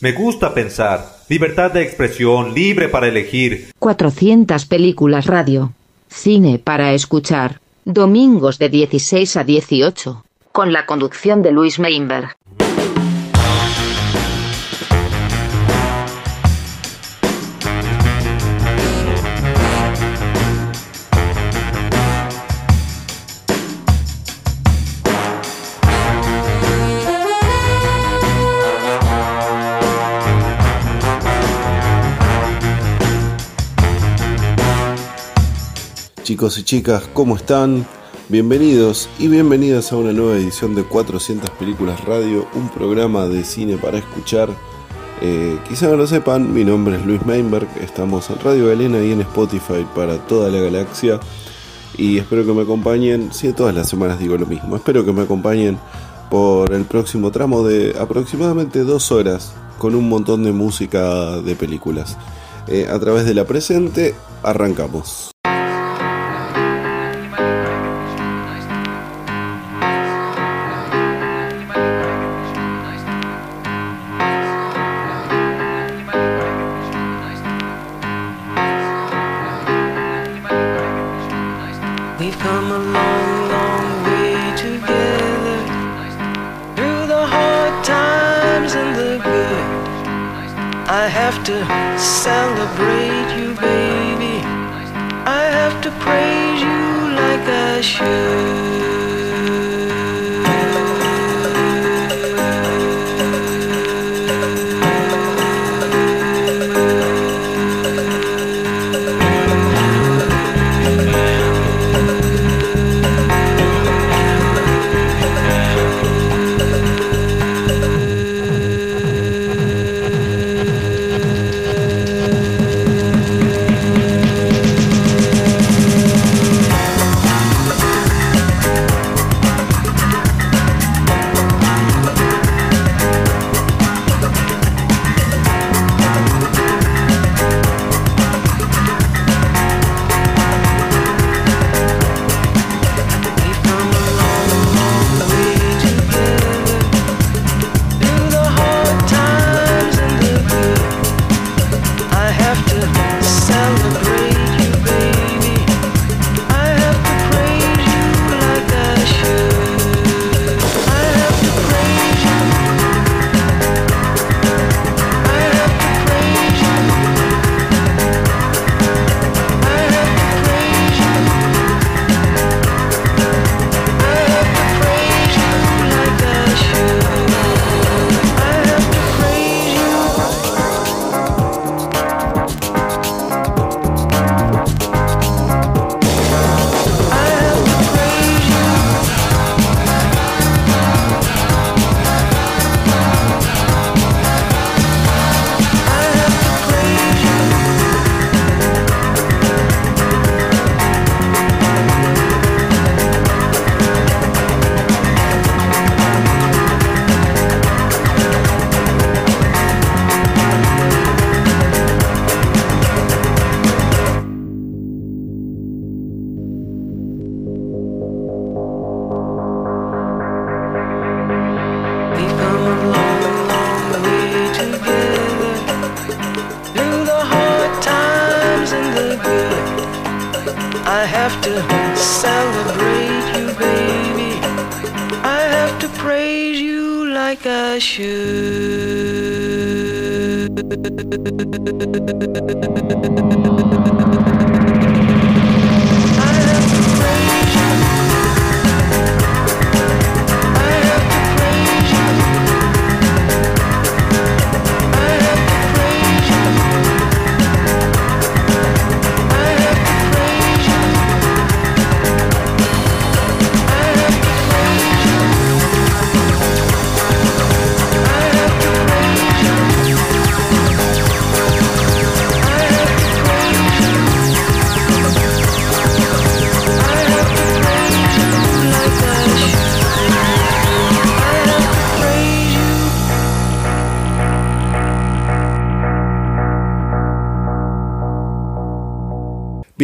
Me gusta pensar. Libertad de expresión, libre para elegir. 400 películas radio. Cine para escuchar. Domingos de 16 a 18. Con la conducción de Luis Meinberg. Chicos y chicas, ¿cómo están? Bienvenidos y bienvenidas a una nueva edición de 400 Películas Radio, un programa de cine para escuchar. Eh, quizá no lo sepan, mi nombre es Luis Meinberg, estamos en Radio Galena y en Spotify para toda la galaxia. Y espero que me acompañen, si todas las semanas digo lo mismo, espero que me acompañen por el próximo tramo de aproximadamente dos horas con un montón de música de películas. Eh, a través de la presente, arrancamos.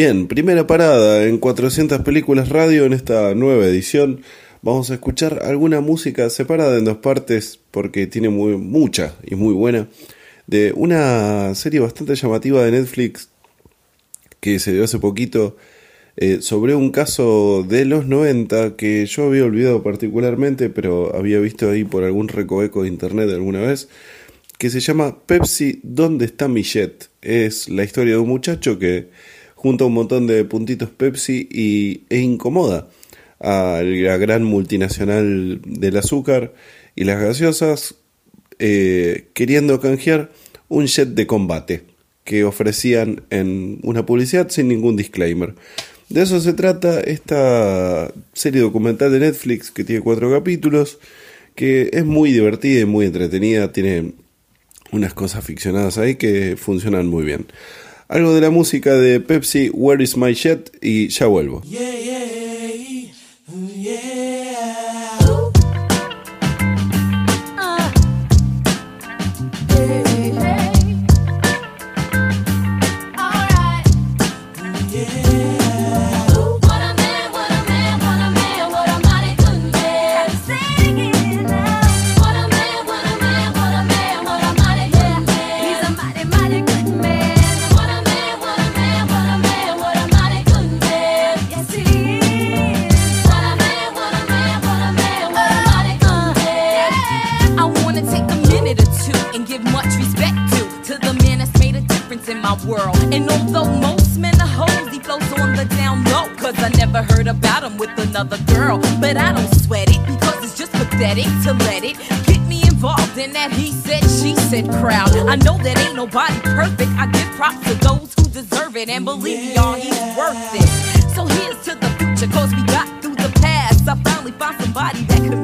Bien, primera parada en 400 películas radio en esta nueva edición. vamos a escuchar alguna música separada en dos partes porque tiene muy, mucha y muy buena de una serie bastante llamativa de Netflix que se dio hace poquito eh, sobre un caso de los 90 que yo había olvidado particularmente, pero había visto ahí por algún recoveco de internet alguna vez, que se llama Pepsi, ¿dónde está mi jet? Es la historia de un muchacho que junta un montón de puntitos Pepsi y, e incomoda a la gran multinacional del azúcar y las gaseosas eh, queriendo canjear un jet de combate que ofrecían en una publicidad sin ningún disclaimer. De eso se trata esta serie documental de Netflix que tiene cuatro capítulos, que es muy divertida y muy entretenida, tiene unas cosas ficcionadas ahí que funcionan muy bien. Algo de la música de Pepsi, Where is my jet? y ya vuelvo. world. And although most men are hoes, he floats on the down low. Cause I never heard about him with another girl. But I don't sweat it because it's just pathetic to let it get me involved in that he said, she said crowd. I know that ain't nobody perfect. I give props to those who deserve it. And believe me, y'all, he's worth it. So here's to the future, cause we got through the past. I finally found somebody that could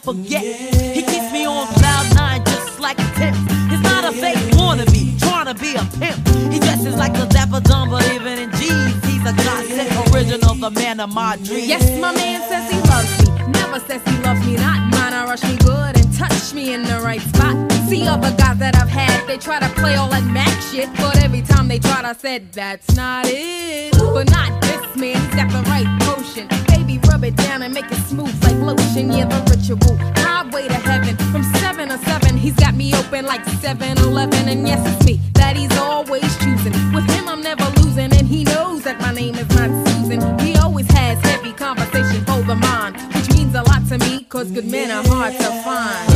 forget. Yeah. He keeps me on cloud nine just like a tip. He's not a fake wannabe, trying to be a pimp. He dresses like a dapper dumb, but even in jeans, he's a godsend original, the man of my dreams. Yes, my man says he loves me, never says he loves me not. Mine, I rush me good and touch me in the right spot. See other guys that I've had, they try to play all that Mac said that's not it. But not this man, he's got the right potion. Baby, rub it down and make it smooth like lotion. Yeah, the ritual. Highway to heaven. From 7 to 7, he's got me open like 7 Eleven. And yes, it's me that he's always choosing. With him, I'm never losing. And he knows that my name is not Susan. He always has heavy conversation for the mind, which means a lot to me, cause good men are hard to find.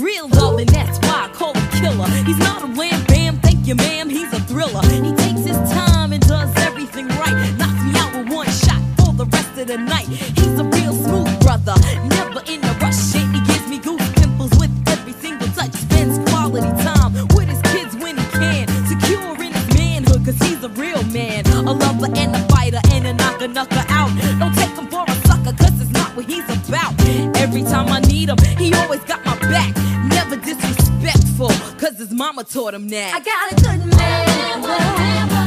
Real love, and that's why I call him killer. He's not a lamb bam, thank you, ma'am, he's a thriller. He takes his time and does everything right. Knocks me out with one shot for the rest of the night. He's a real smooth brother, never in a rush. Shit, he gives me goose pimples with every single touch. Spends quality time with his kids when he can. Secure in his manhood, cause he's a real man. A lover and a fighter and a knocker knocker out. Don't take him for a sucker, cause it's not what he's about. Every time I need him, he always mama taught him that. I got a good man. What a man, what a man,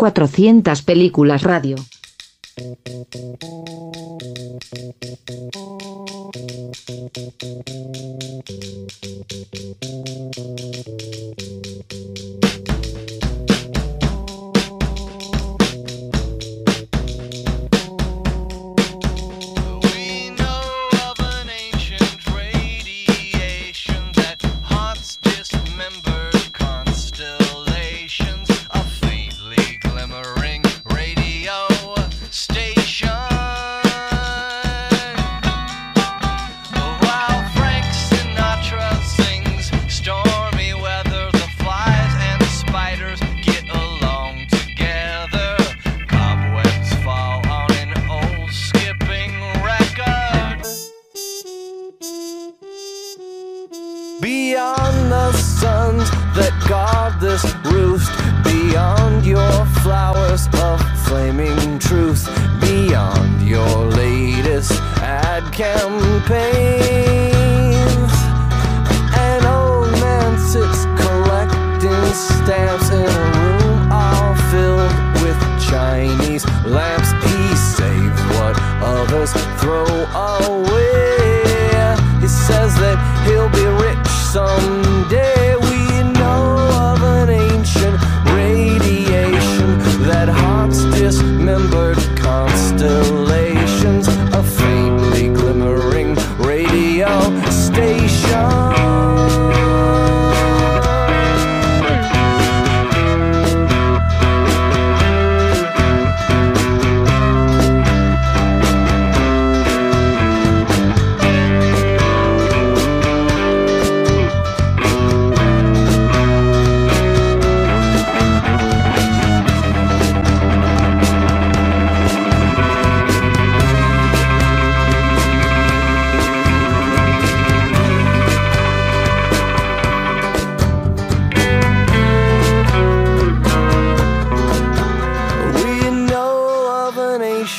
400 películas radio.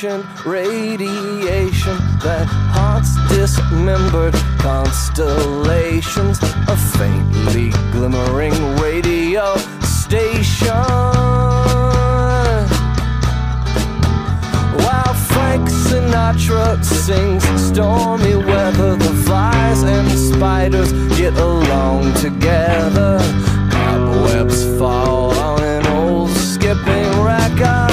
radiation, radiation that haunts dismembered constellations. A faintly glimmering radio station. While Frank Sinatra sings stormy weather, the flies and spiders get along together. Cobwebs fall on an old skipping record.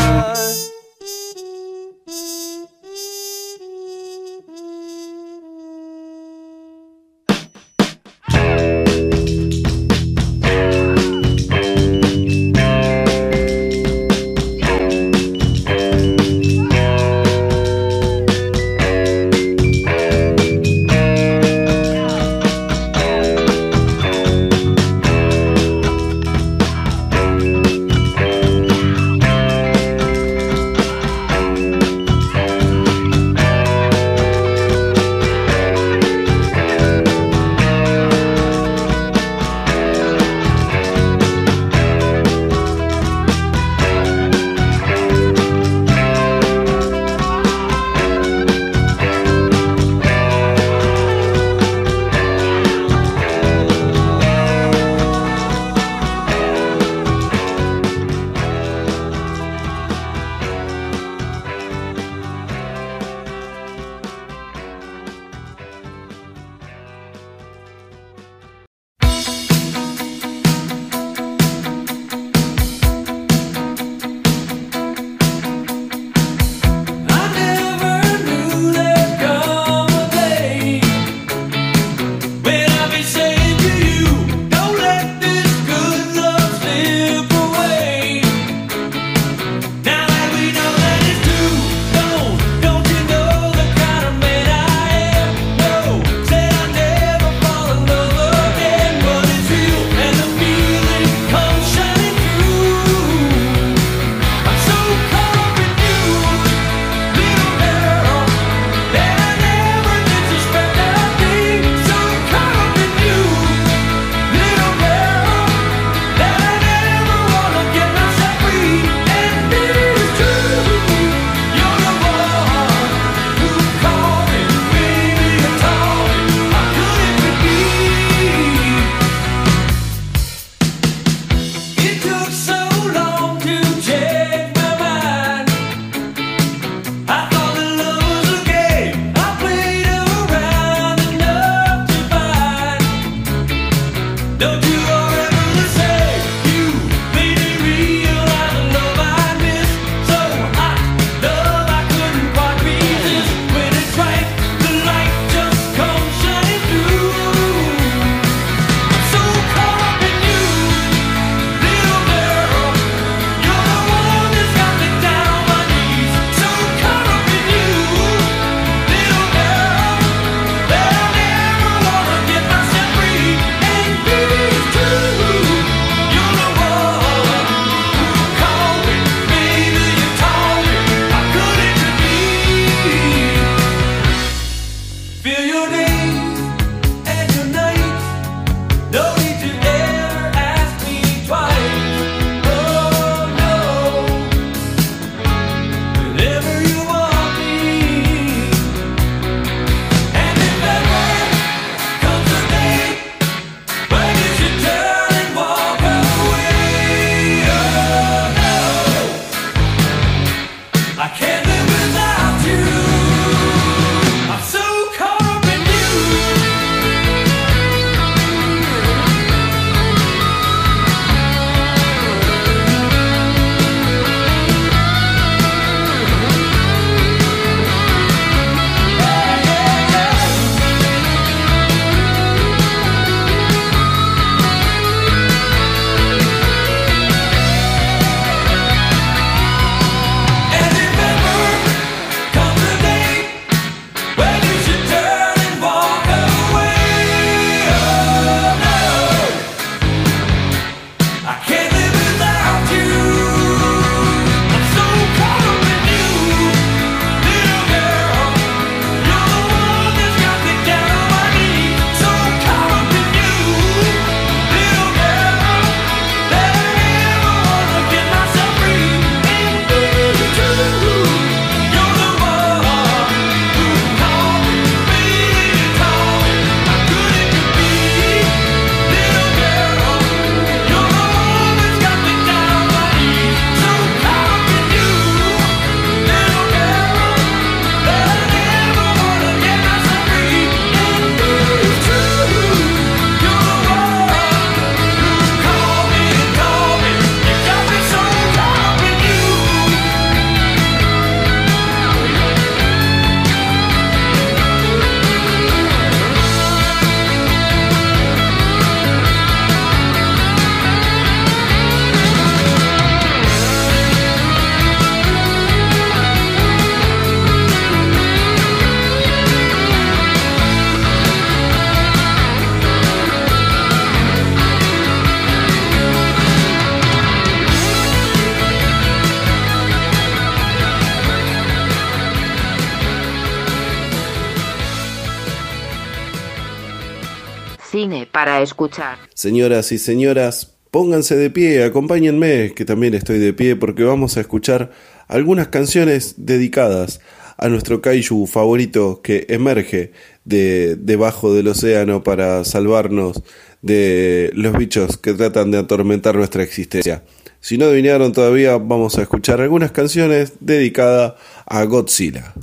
Escuchar. Señoras y señoras, pónganse de pie, acompáñenme, que también estoy de pie, porque vamos a escuchar algunas canciones dedicadas a nuestro kaiju favorito que emerge de debajo del océano para salvarnos de los bichos que tratan de atormentar nuestra existencia. Si no adivinaron todavía, vamos a escuchar algunas canciones dedicadas a Godzilla.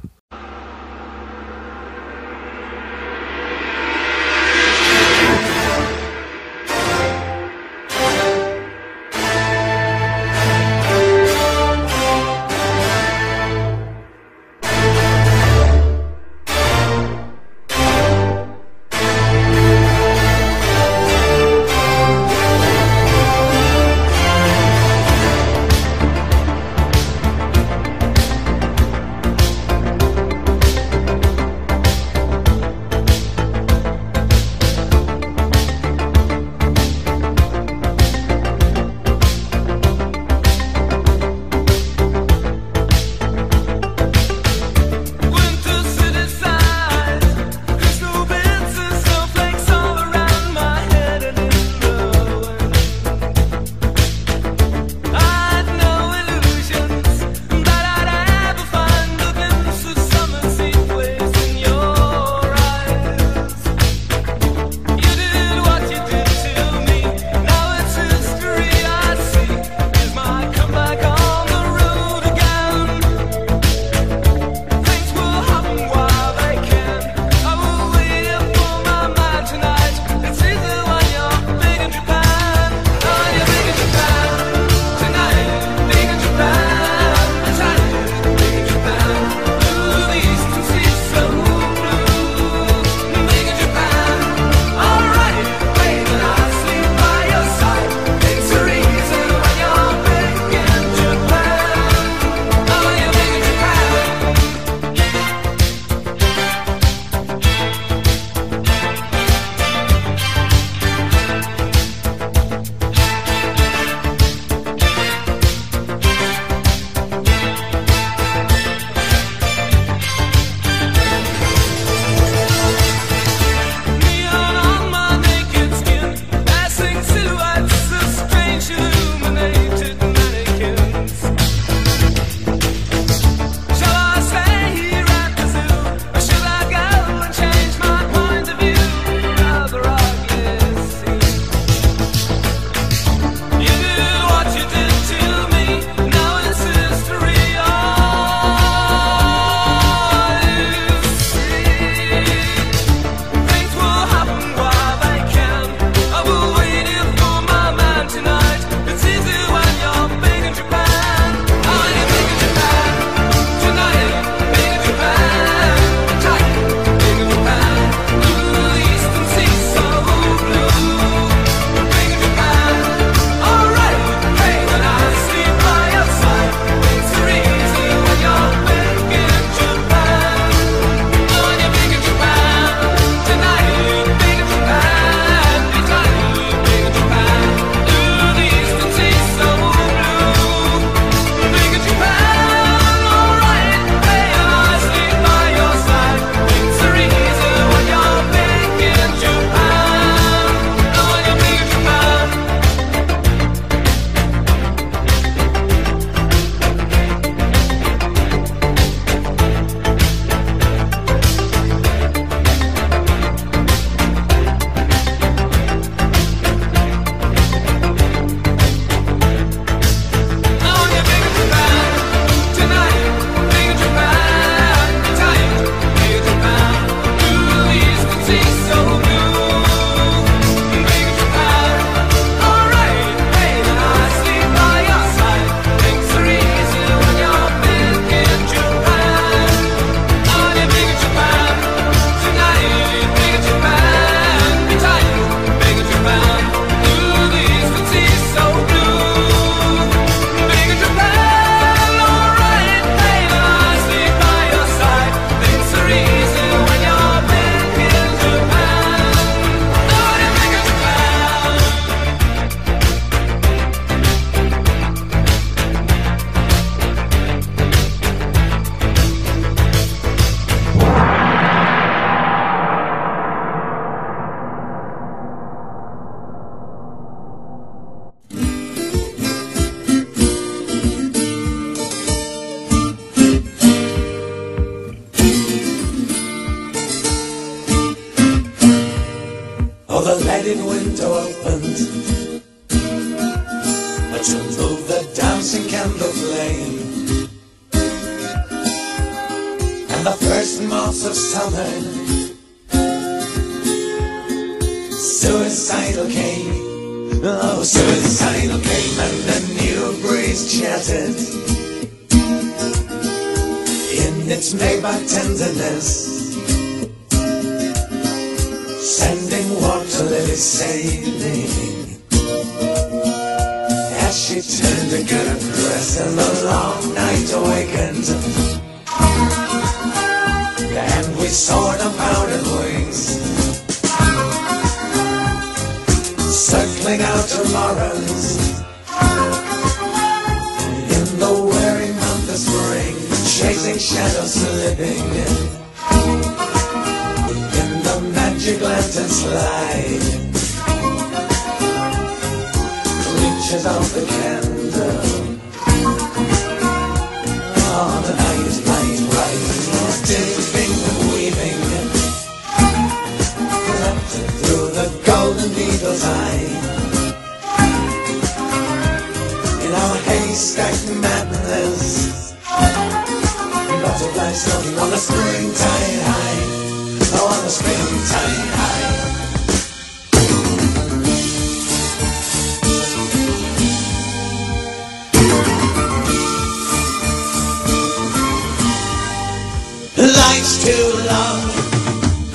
Life's too long,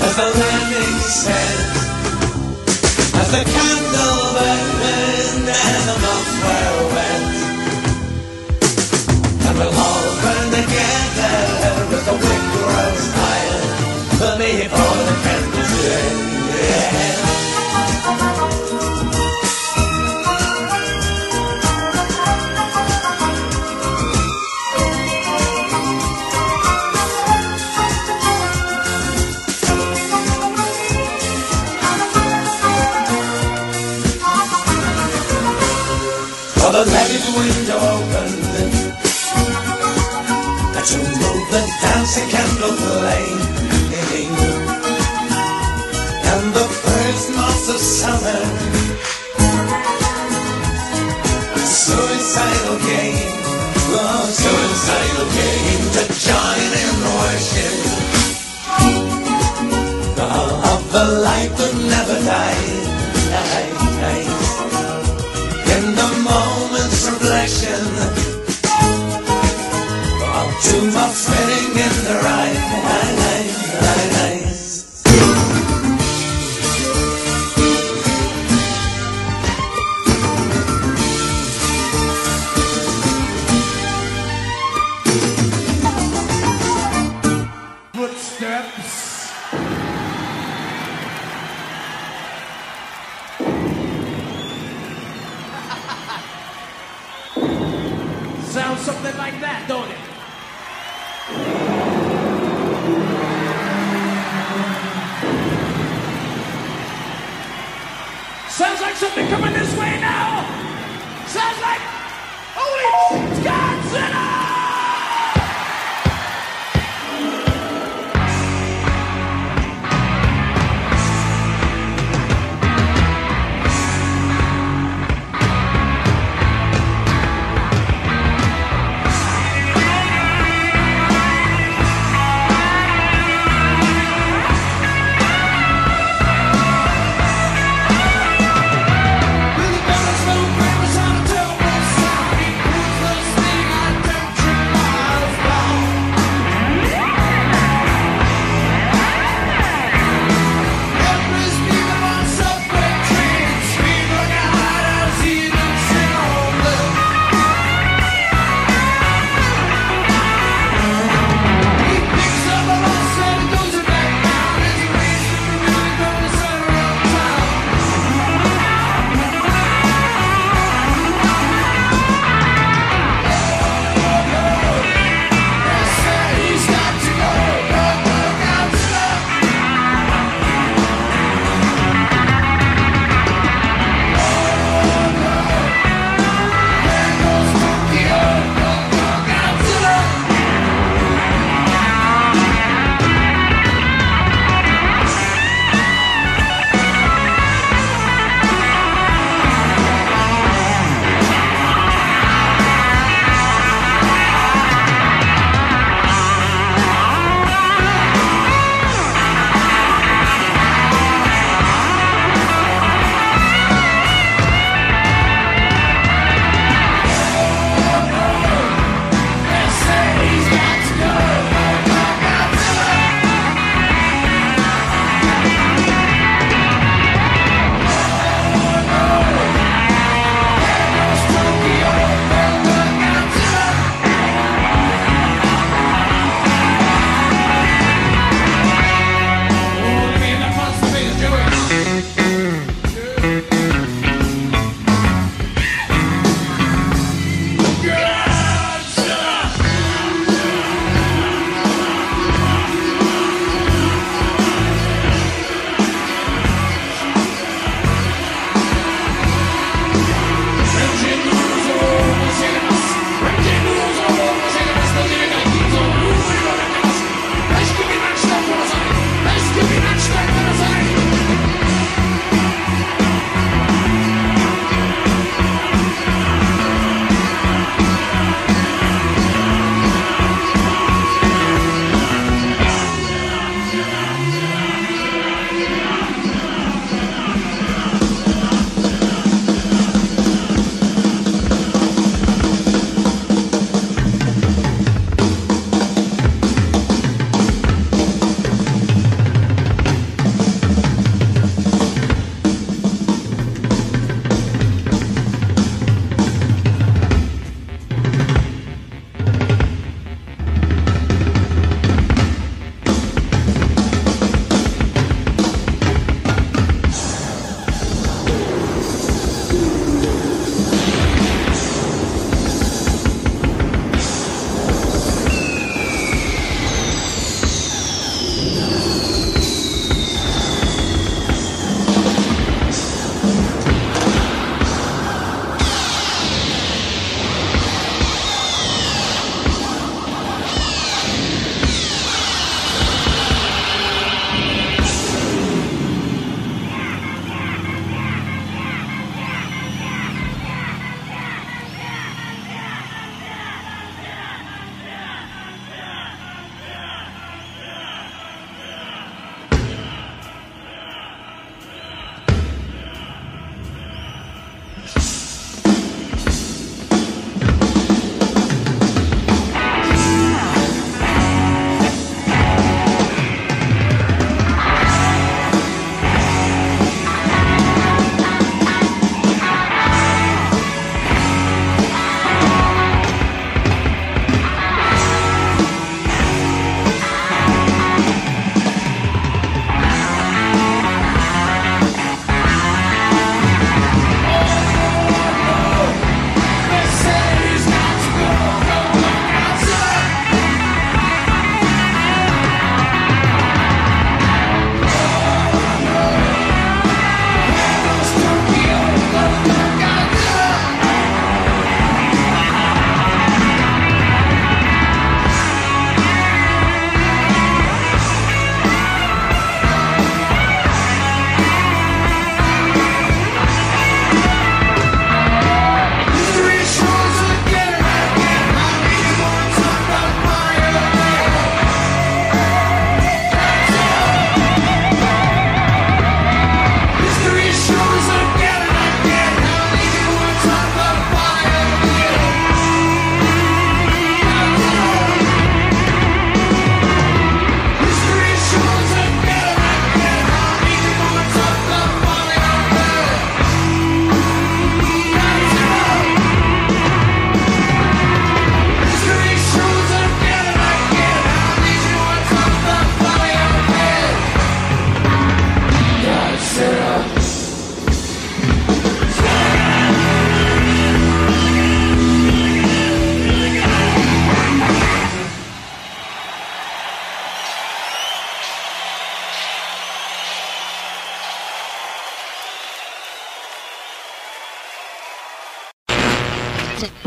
as the landing says, as the candle burns and the moth wet, and we'll all burn together as the wick grows higher. The maple for the candles end. Yeah. she can not. And the first months of summer, suicidal game, love suicidal game to join in worship of the life that never dies. In the moment's reflection.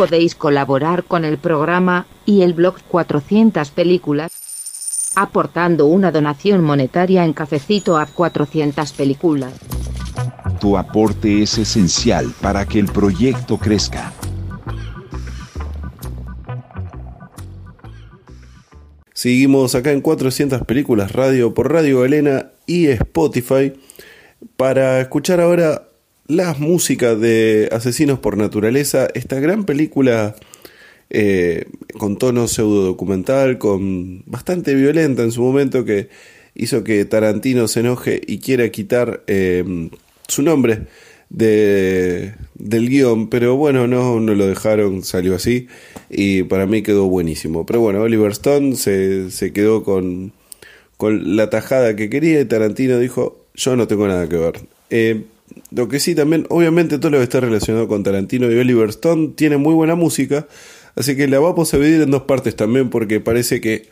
Podéis colaborar con el programa y el blog 400 películas aportando una donación monetaria en cafecito a 400 películas. Tu aporte es esencial para que el proyecto crezca. Seguimos acá en 400 películas radio por Radio Elena y Spotify para escuchar ahora las músicas de Asesinos por Naturaleza, esta gran película eh, con tono pseudo documental, con bastante violenta en su momento que hizo que Tarantino se enoje y quiera quitar eh, su nombre de, del guion, pero bueno, no, no lo dejaron, salió así y para mí quedó buenísimo. Pero bueno, Oliver Stone se, se quedó con, con la tajada que quería y Tarantino dijo, yo no tengo nada que ver. Eh, lo que sí también, obviamente todo lo que está relacionado con Tarantino y Oliver Stone tiene muy buena música, así que la vamos a dividir en dos partes también porque parece que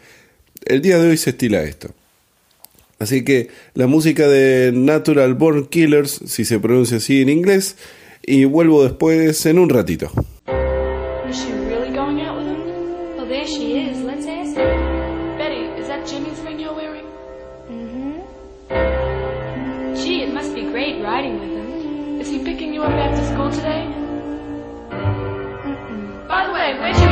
el día de hoy se estila esto. Así que la música de Natural Born Killers, si se pronuncia así en inglés, y vuelvo después en un ratito. Is she really going out with him? Well, there she is. Let's ask her. Betty, is that Jimmy's ring you're wearing? Mm-hmm. Riding with him. Picking you up after school today? Mm-mm. By the way, where'd you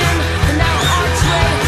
away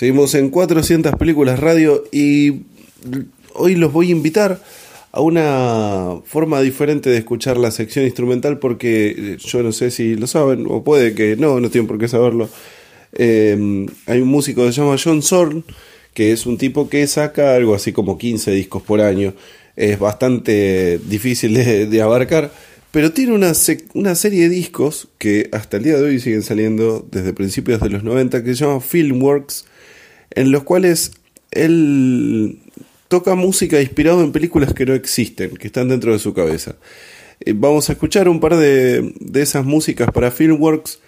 Seguimos en 400 películas radio y hoy los voy a invitar a una forma diferente de escuchar la sección instrumental porque eh, yo no sé si lo saben o puede que no, no tienen por qué saberlo. Em, hay un músico que se llama John Zorn que es un tipo que saca algo así como 15 discos por año. Es bastante difícil de, de abarcar, pero tiene una, una serie de discos que hasta el día de hoy siguen saliendo desde principios de los 90 que se llama Filmworks en los cuales él toca música inspirado en películas que no existen, que están dentro de su cabeza. Eh, vamos a escuchar un par de, de esas músicas para Filmworks.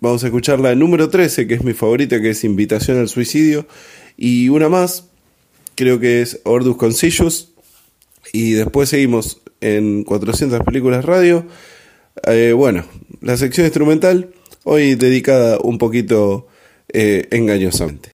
Vamos a escuchar la número 13, que es mi favorita, que es Invitación al Suicidio. Y una más, creo que es Ordus Concillos. Y después seguimos en 400 películas radio. Eh, bueno, la sección instrumental, hoy dedicada un poquito eh, engañosamente.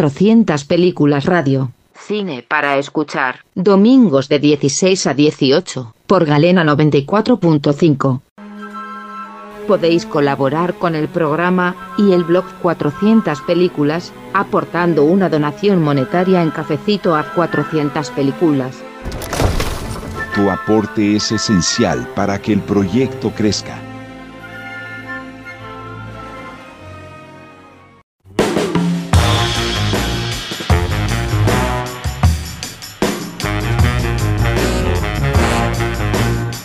400 películas radio. Cine para escuchar. Domingos de 16 a 18. Por Galena 94.5. Podéis colaborar con el programa y el blog 400 películas, aportando una donación monetaria en cafecito a 400 películas. Tu aporte es esencial para que el proyecto crezca.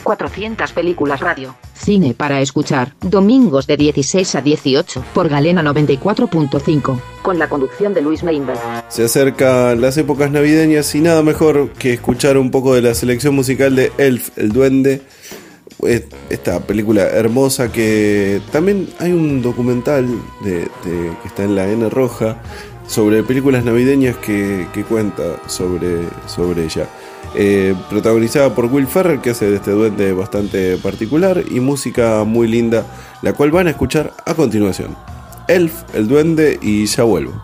...400 películas radio... ...cine para escuchar... ...domingos de 16 a 18... ...por Galena 94.5... ...con la conducción de Luis Meinberg. Se acercan las épocas navideñas y nada mejor que escuchar un poco de la selección musical de Elf, el duende. Es- Esta película hermosa que también hay un documental de, de- que está en la N roja sobre películas navideñas que, que cuenta sobre, sobre ella. Eh, protagonizada por Will Ferrell, que hace de este duende bastante particular, y música muy linda, la cual van a escuchar a continuación. Elf, el duende, y ya vuelvo.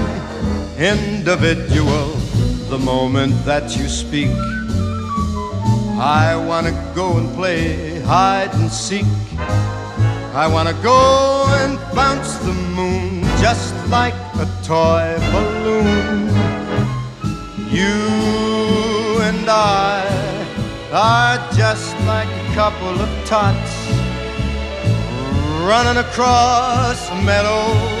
individual. The moment that you speak, I wanna go and play hide and seek. I wanna go and bounce the moon just like a toy balloon. You and I are just like a couple of tots running across a meadow,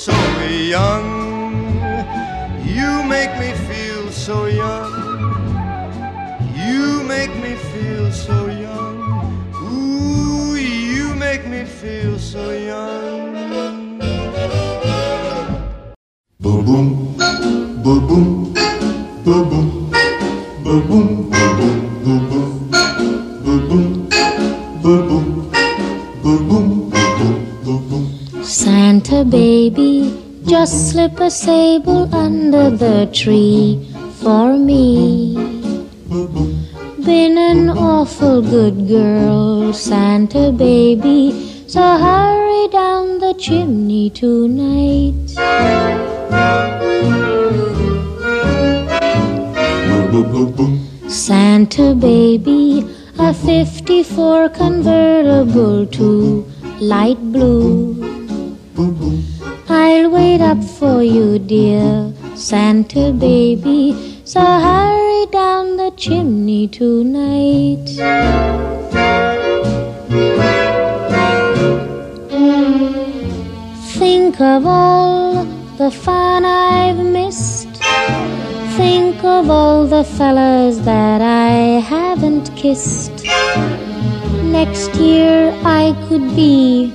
so young. You make me feel so young. You make me feel so young. Ooh, you make me feel so young. Boom boom, boom boom, boom boom, boom boom, boom boom, boom boom, boom boom, boom boom, boom boom. Santa baby, just slip a sable under the tree for me. Been an awful good girl, Santa baby, so hurry down the chimney tonight. Santa baby, a 54 convertible to light blue. I'll wait up for you, dear Santa baby. So hurry down the chimney tonight. Think of all the fun I've missed. Think of all the fellas that I haven't kissed. Next year I could be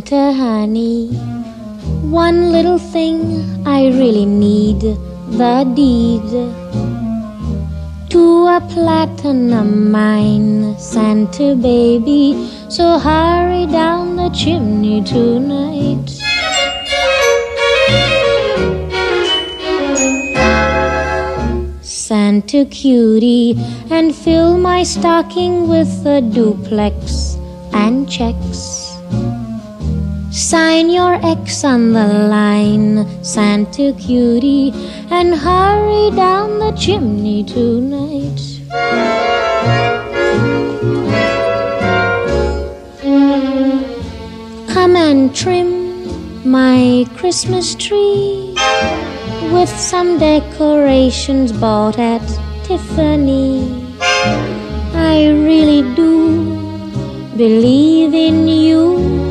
Santa honey, one little thing I really need the deed to a platinum mine, Santa baby. So hurry down the chimney tonight. Santa cutie, and fill my stocking with a duplex and checks. Sign your X on the line, Santa cutie, and hurry down the chimney tonight. Come and trim my Christmas tree with some decorations bought at Tiffany. I really do believe in you.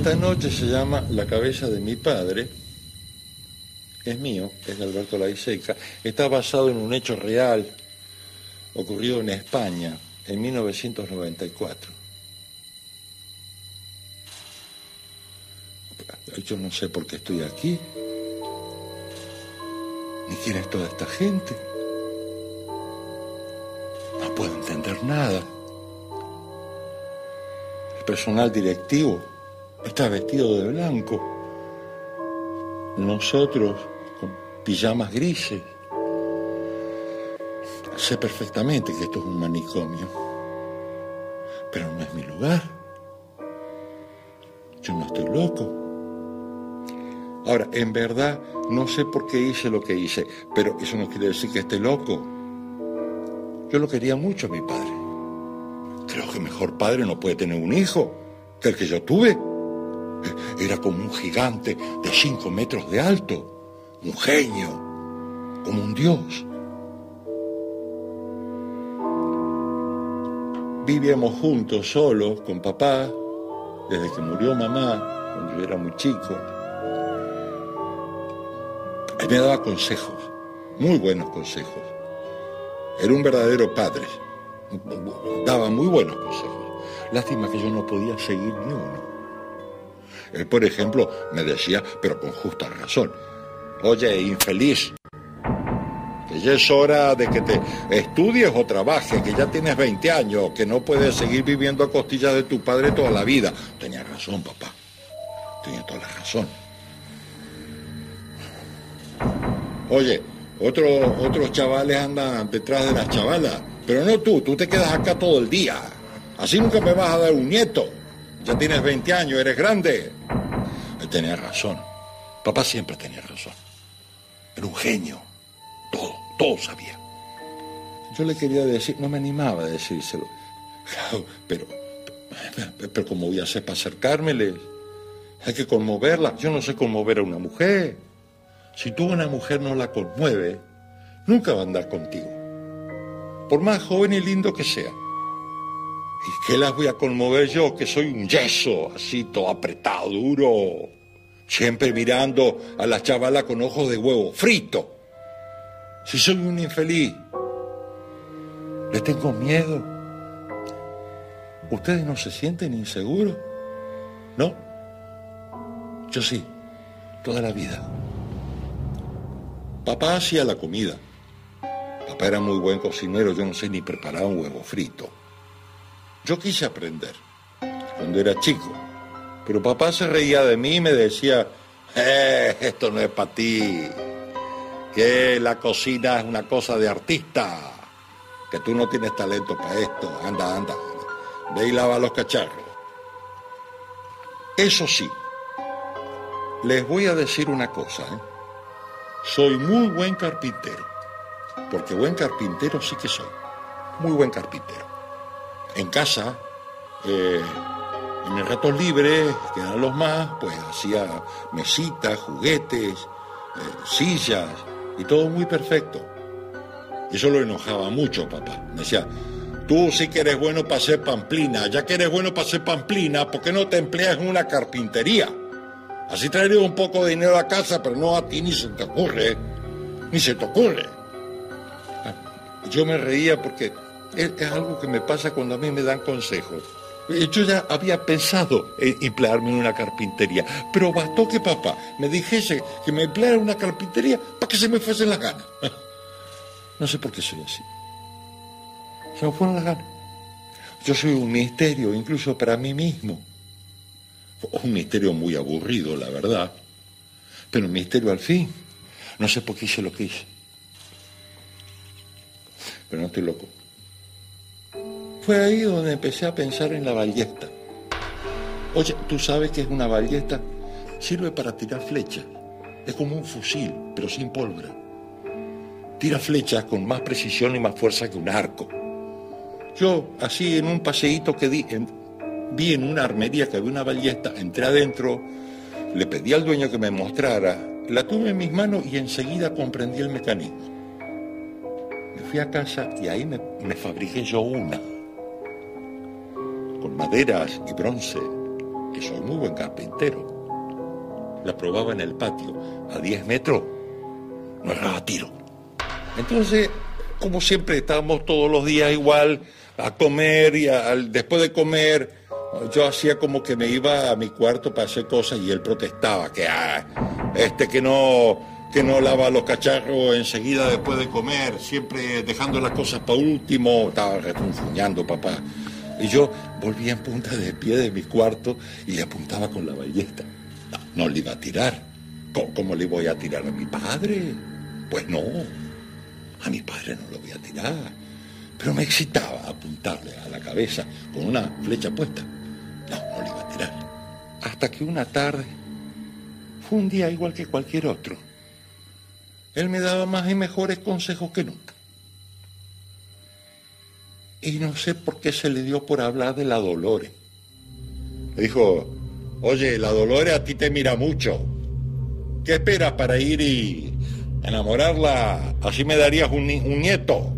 Esta noche se llama La cabeza de mi padre. Es mío, es de Alberto Laiseca. Está basado en un hecho real ocurrido en España en 1994. Yo no sé por qué estoy aquí, ni quién es toda esta gente. No puedo entender nada. El personal directivo está vestido de blanco. Nosotros con pijamas grises. Sé perfectamente que esto es un manicomio, pero no es mi lugar. Yo no estoy loco. Ahora, en verdad, no sé por qué hice lo que hice, pero eso no quiere decir que esté loco. Yo lo quería mucho a mi padre. Creo que mejor padre no puede tener un hijo que el que yo tuve. Era como un gigante de cinco metros de alto, un genio, como un dios. Vivíamos juntos, solos, con papá, desde que murió mamá, cuando yo era muy chico. Él me daba consejos, muy buenos consejos. Era un verdadero padre. Daba muy buenos consejos. Lástima que yo no podía seguir ni uno. Él, por ejemplo, me decía, pero con justa razón, oye, infeliz, que ya es hora de que te estudies o trabajes, que ya tienes 20 años, que no puedes seguir viviendo a costillas de tu padre toda la vida. Tenía razón, papá. Tenía toda la razón. Oye, otros otros chavales andan detrás de las chavalas, pero no tú, tú te quedas acá todo el día. Así nunca me vas a dar un nieto. Ya tienes 20 años, eres grande. Él tenía razón. Papá siempre tenía razón. Era un genio. Todo, todo sabía. Yo le quería decir, no me animaba a decírselo. Pero, pero ¿cómo voy a hacer para acercármeles? Hay que conmoverla. Yo no sé conmover a una mujer. Si tú a una mujer no la conmueve, nunca va a andar contigo. Por más joven y lindo que sea. ¿Y qué las voy a conmover yo, que soy un yeso, así todo apretado, duro? Siempre mirando a la chavala con ojos de huevo, frito. Si soy un infeliz, le tengo miedo. ¿Ustedes no se sienten inseguros? ¿No? Yo sí, toda la vida. Papá hacía la comida. Papá era muy buen cocinero, yo no sé ni preparar un huevo frito. Yo quise aprender cuando era chico, pero papá se reía de mí y me decía, eh, esto no es para ti, que la cocina es una cosa de artista, que tú no tienes talento para esto, anda, anda, ve y lava los cacharros. Eso sí, les voy a decir una cosa, ¿eh? soy muy buen carpintero, porque buen carpintero sí que soy, muy buen carpintero en casa, eh, en mis ratos libres, que eran los más, pues hacía mesitas, juguetes, eh, sillas, y todo muy perfecto. Eso lo enojaba mucho, papá. Me decía, tú sí que eres bueno para hacer pamplina, ya que eres bueno para hacer pamplina, ¿por qué no te empleas en una carpintería? Así traería un poco de dinero a casa, pero no a ti ni se te ocurre, ni se te ocurre. Yo me reía porque es, algo que me pasa cuando a mí me dan consejos. Yo ya había pensado en emplearme en una carpintería, pero bastó que papá me dijese que me empleara en una carpintería para que se me fuesen las ganas. No sé por qué soy así. Se me fueron las ganas. Yo soy un misterio, incluso para mí mismo. Un misterio muy aburrido, la verdad. Pero un misterio al fin. No sé por qué hice lo que hice. pero no estoy loco. Fue ahí donde empecé a pensar en la ballesta. Oye, ¿tú sabes qué es una ballesta? Sirve para tirar flechas. Es como un fusil, pero sin pólvora. Tira flechas con más precisión y más fuerza que un arco. Yo, así en un paseíto que di, en- vi en una armería que había una ballesta, entré adentro, le pedí al dueño que me mostrara, la tuve en mis manos y enseguida comprendí el mecanismo. Me fui a casa y ahí me, me fabriqué yo una, con maderas y bronce, que soy muy buen carpintero. La probaba en el patio, a 10 metros, no erraba tiro. Entonces, como siempre, estábamos todos los días igual a comer y después de comer, yo hacía como que me iba a mi cuarto para hacer cosas y él protestaba que ah, este que no que no lava los cacharros enseguida después de comer, siempre dejando las cosas para último, estaba refunfuñando papá. Y yo volvía en punta de pie de mi cuarto y le apuntaba con la ballesta. No, no le iba a tirar. ¿Cómo, cómo le voy a tirar a mi padre? Pues no. A mi padre no lo voy a tirar. Pero me excitaba apuntarle a la cabeza con una flecha puesta. No, no le iba a tirar. Hasta que una tarde, fue un día igual que cualquier otro. Él me daba más y mejores consejos que nunca. Y no sé por qué se le dio por hablar de la Dolores. Le dijo, oye, la Dolores a ti te mira mucho. ¿Qué esperas para ir y enamorarla? Así me darías un, ni- un nieto.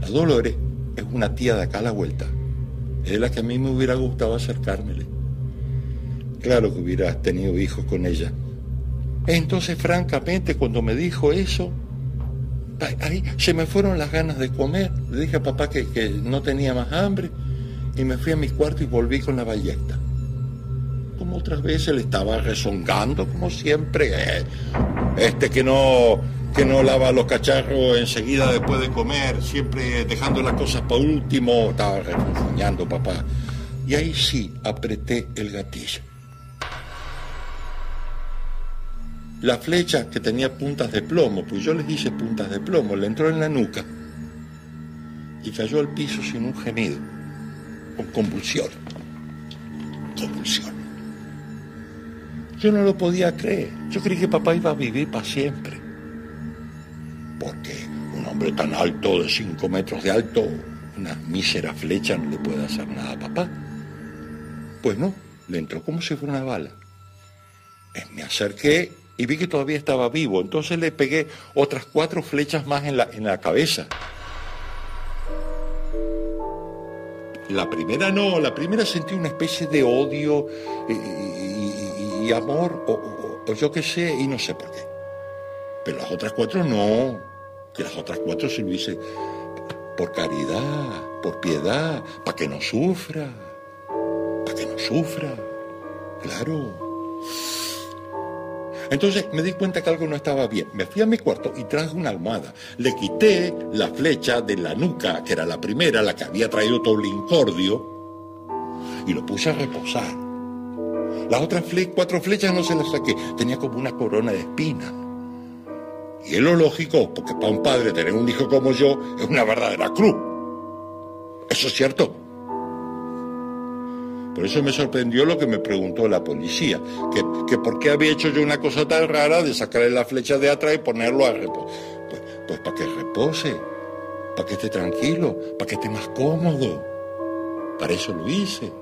La Dolores es una tía de acá a la vuelta. Es la que a mí me hubiera gustado acercármele. Claro que hubieras tenido hijos con ella. Entonces, francamente, cuando me dijo eso, ahí se me fueron las ganas de comer. Le dije a papá que, que no tenía más hambre y me fui a mi cuarto y volví con la ballesta. Como otras veces le estaba rezongando, como siempre. eh, este que no, que no lava los cacharros enseguida después de comer, siempre dejando las cosas para último. Estaba refunfuñando papá. Y ahí sí apreté el gatillo. La flecha que tenía puntas de plomo, pues yo les hice puntas de plomo, le entró en la nuca y cayó al piso sin un gemido, con convulsión. Convulsión. Yo no lo podía creer. Yo creí que papá iba a vivir para siempre. Porque un hombre tan alto, de 5 metros de alto, una mísera flecha no le puede hacer nada a papá. Pues no, le entró como si fuera una bala. Eh, Me acerqué y vi que todavía estaba vivo. Entonces le pegué otras cuatro flechas más en la, en la cabeza. La primera no, la primera sentí una especie de odio y, y- amor, o yo qué sé, y no sé por qué. Pero las otras cuatro no, que las otras cuatro se lo hice por caridad, por piedad, para que no sufra, para que no sufra, claro. Entonces me di cuenta que algo no estaba bien. Me fui a mi cuarto y traje una almohada. Le quité la flecha de la nuca, que era la primera, la que había traído Toblincordio, y lo puse a reposar. Las otras cuatro flechas no se las saqué. Tenía como una corona de espinas. Y es lo lógico, porque para un padre tener un hijo como yo es una verdadera cruz. Eso es cierto. Por eso me sorprendió lo que me preguntó la policía, que, que por qué había hecho yo una cosa tan rara de sacarle la flecha de atrás y ponerlo a reposar. Pues, pues para que repose, para que esté tranquilo, para que esté más cómodo. Para eso lo hice.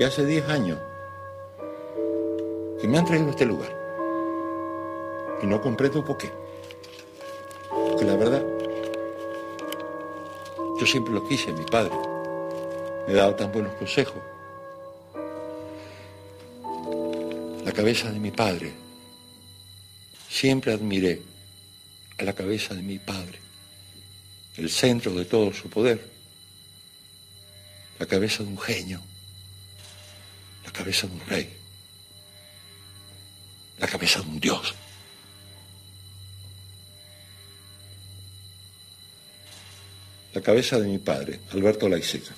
Y hace 10 años que me han traído a este lugar. Y no comprendo por qué. Porque la verdad, yo siempre lo quise, mi padre me dado tan buenos consejos. La cabeza de mi padre. Siempre admiré a la cabeza de mi padre, el centro de todo su poder, la cabeza de un genio, la cabeza de un rey, la cabeza de un dios. La cabeza de mi padre, Alberto Laiseca.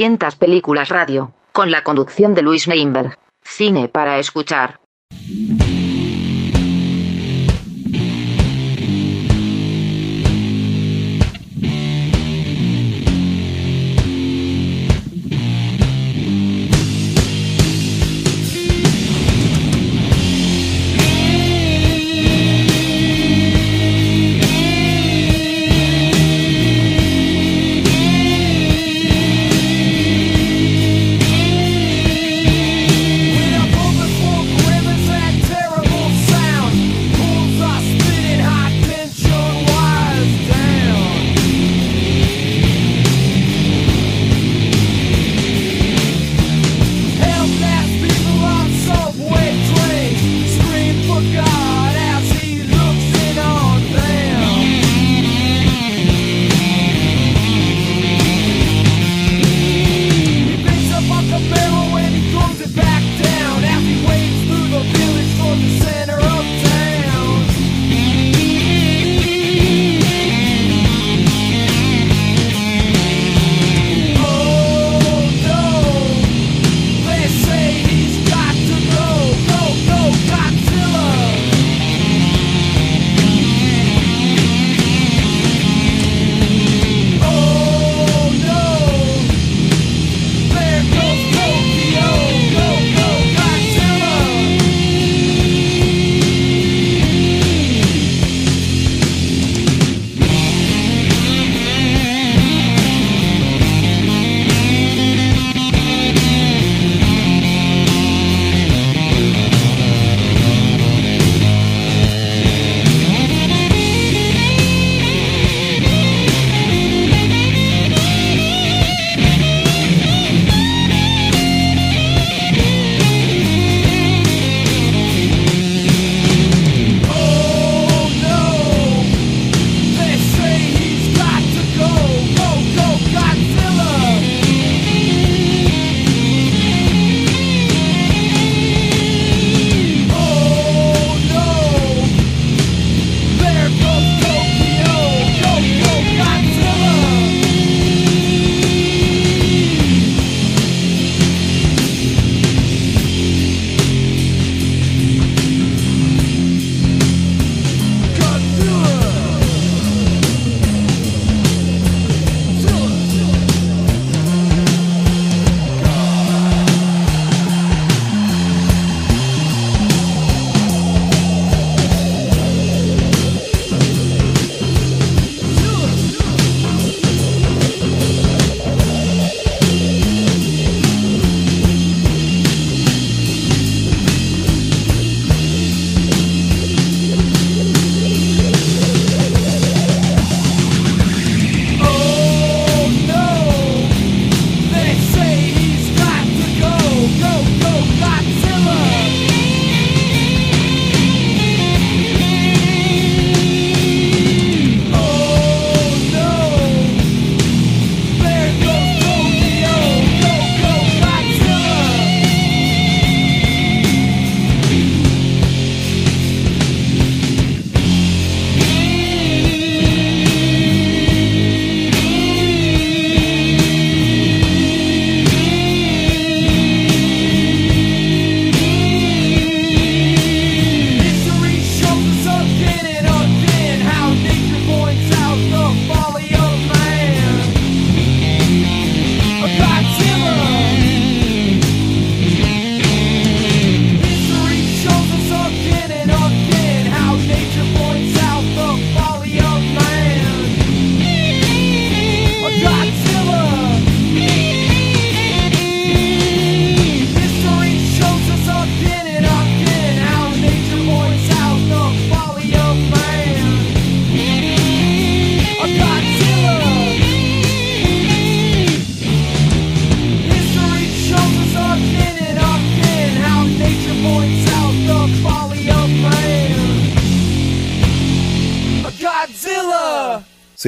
400 películas radio, con la conducción de Luis Meinberg. Cine para escuchar.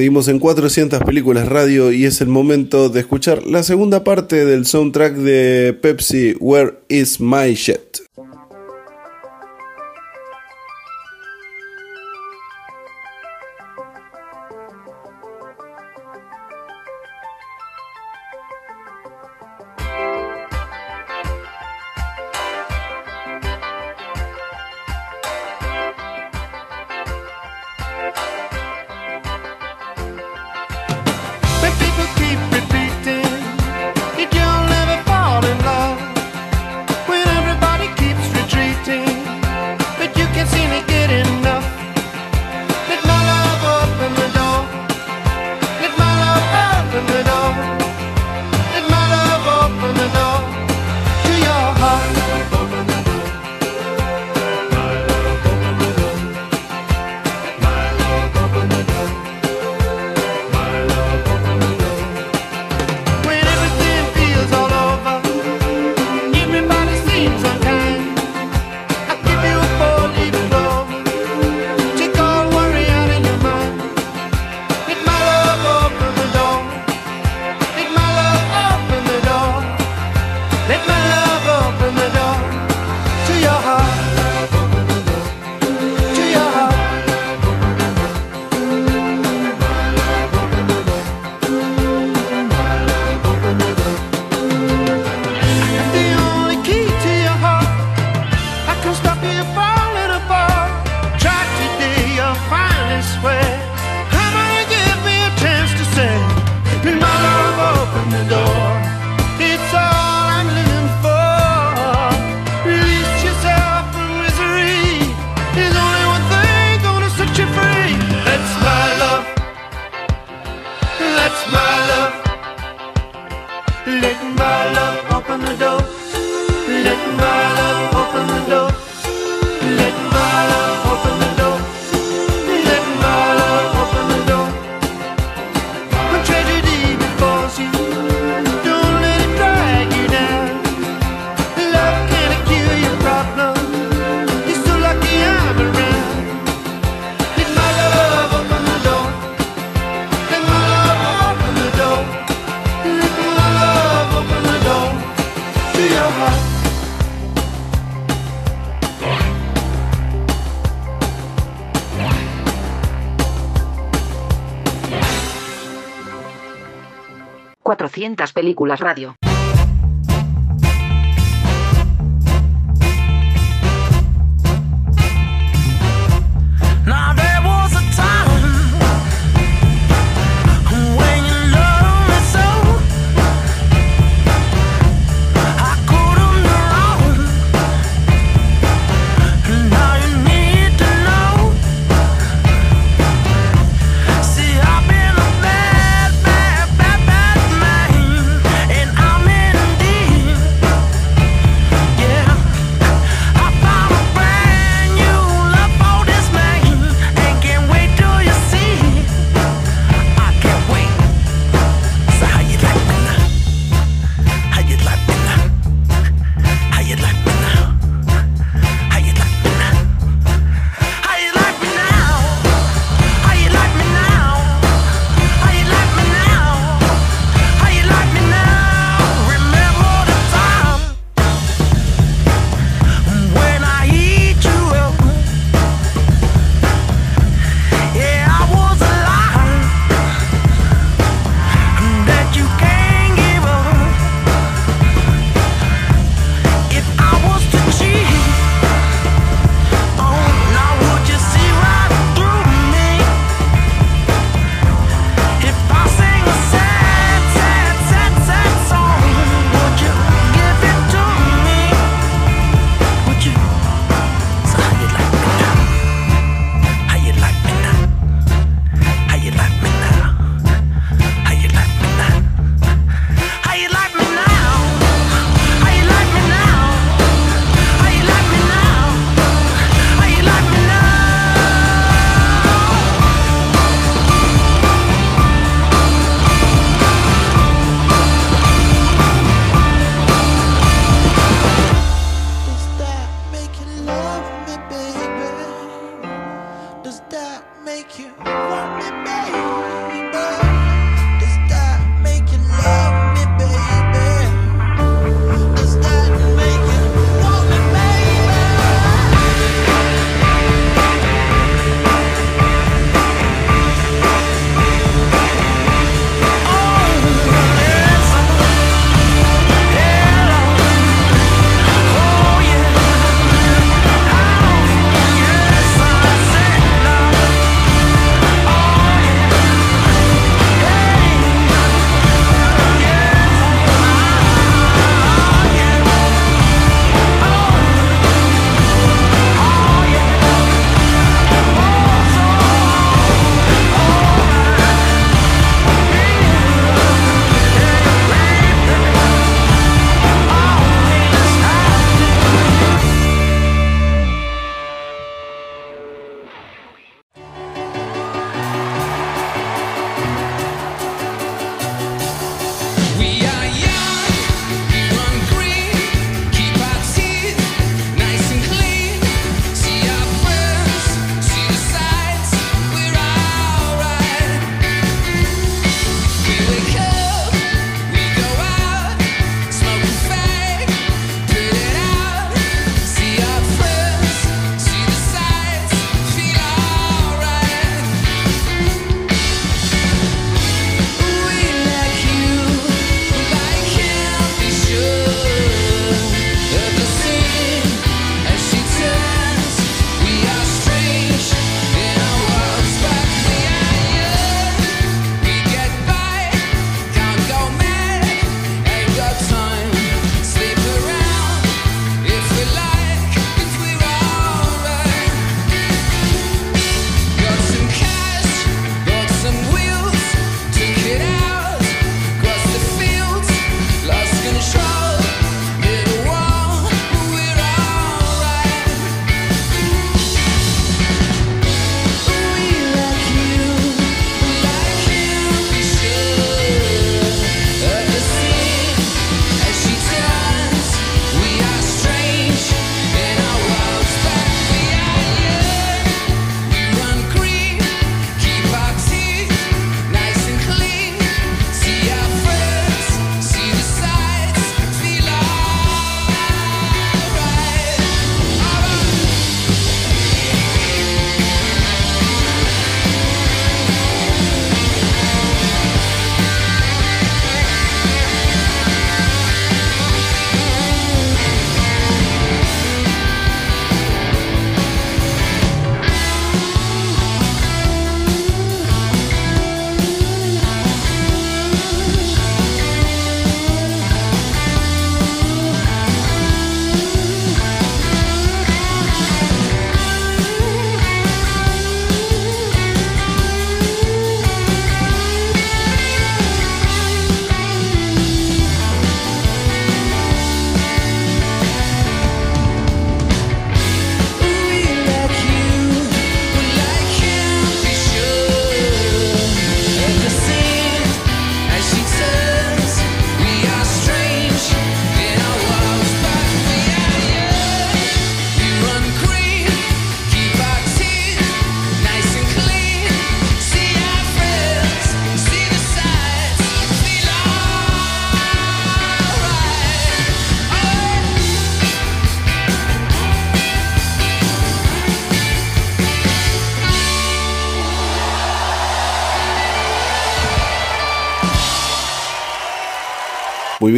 Seguimos en 400 películas radio y es el momento de escuchar la segunda parte del soundtrack de Pepsi Where is My Jet. 400 películas radio.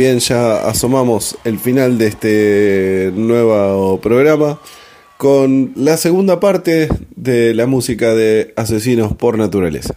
Bien, ya asomamos el final de este nuevo programa con la segunda parte de la música de Asesinos por Naturaleza.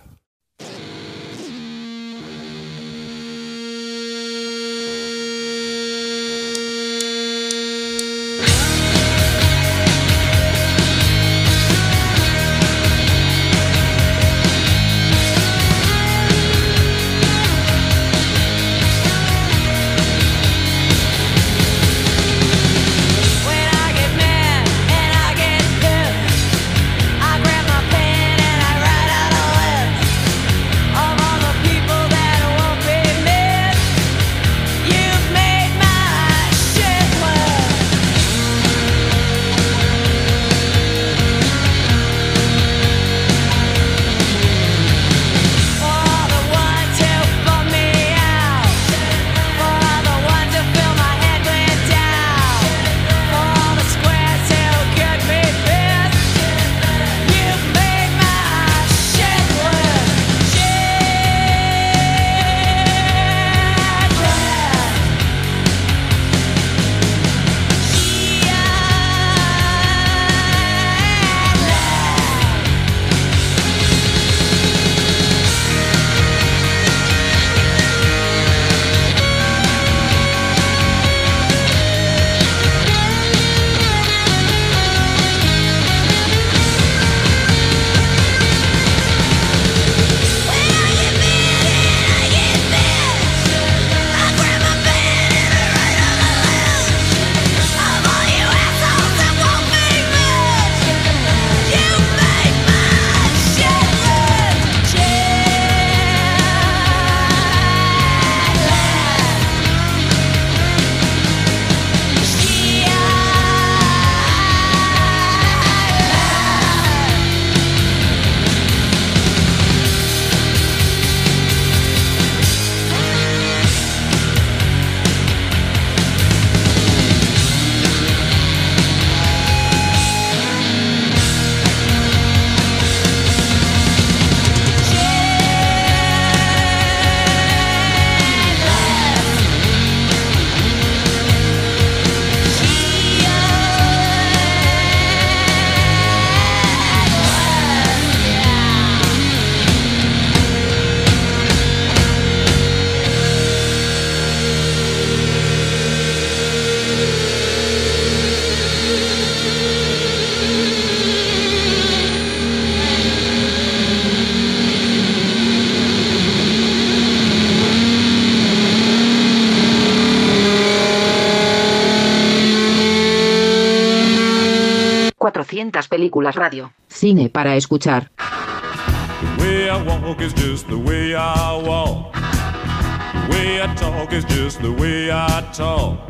400 películas radio. Cine para escuchar. The way I walk is just the way I walk. The way I talk is just the way I talk.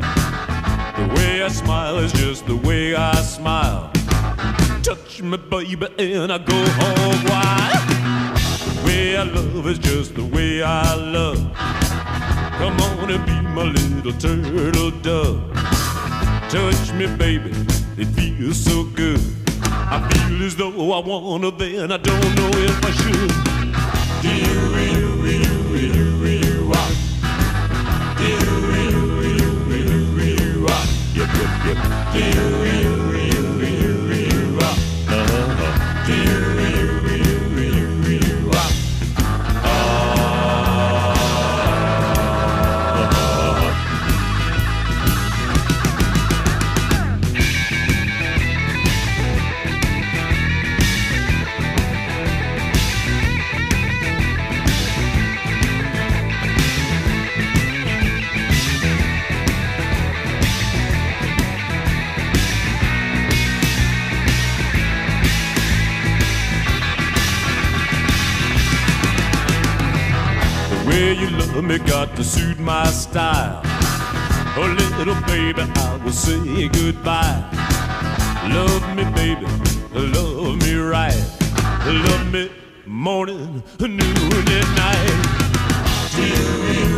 The way I smile is just the way I smile. Touch me, baby, and I go home wild. The way I love is just the way I love. Come on and be my little turtle dove. Touch me, baby, it feels so good. Feel as though I wanna, then I don't know if I should. Do you, you, you, you, you, ah. Do you, you, you, you, you, ah. Yep, yep. Do you, you, you, to suit my style. Oh, little baby, I will say goodbye. Love me, baby, love me right. Love me morning, noon, and night. Do you,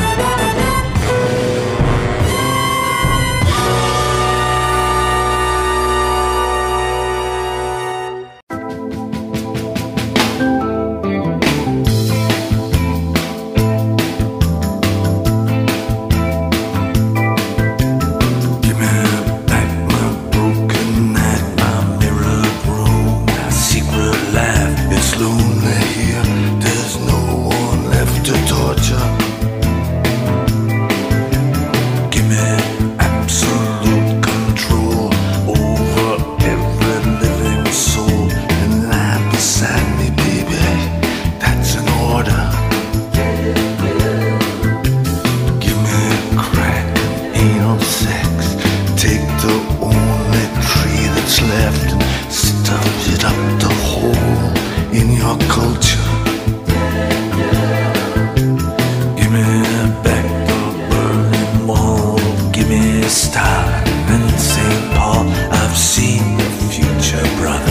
me a star in St. Paul. I've seen the future, brother.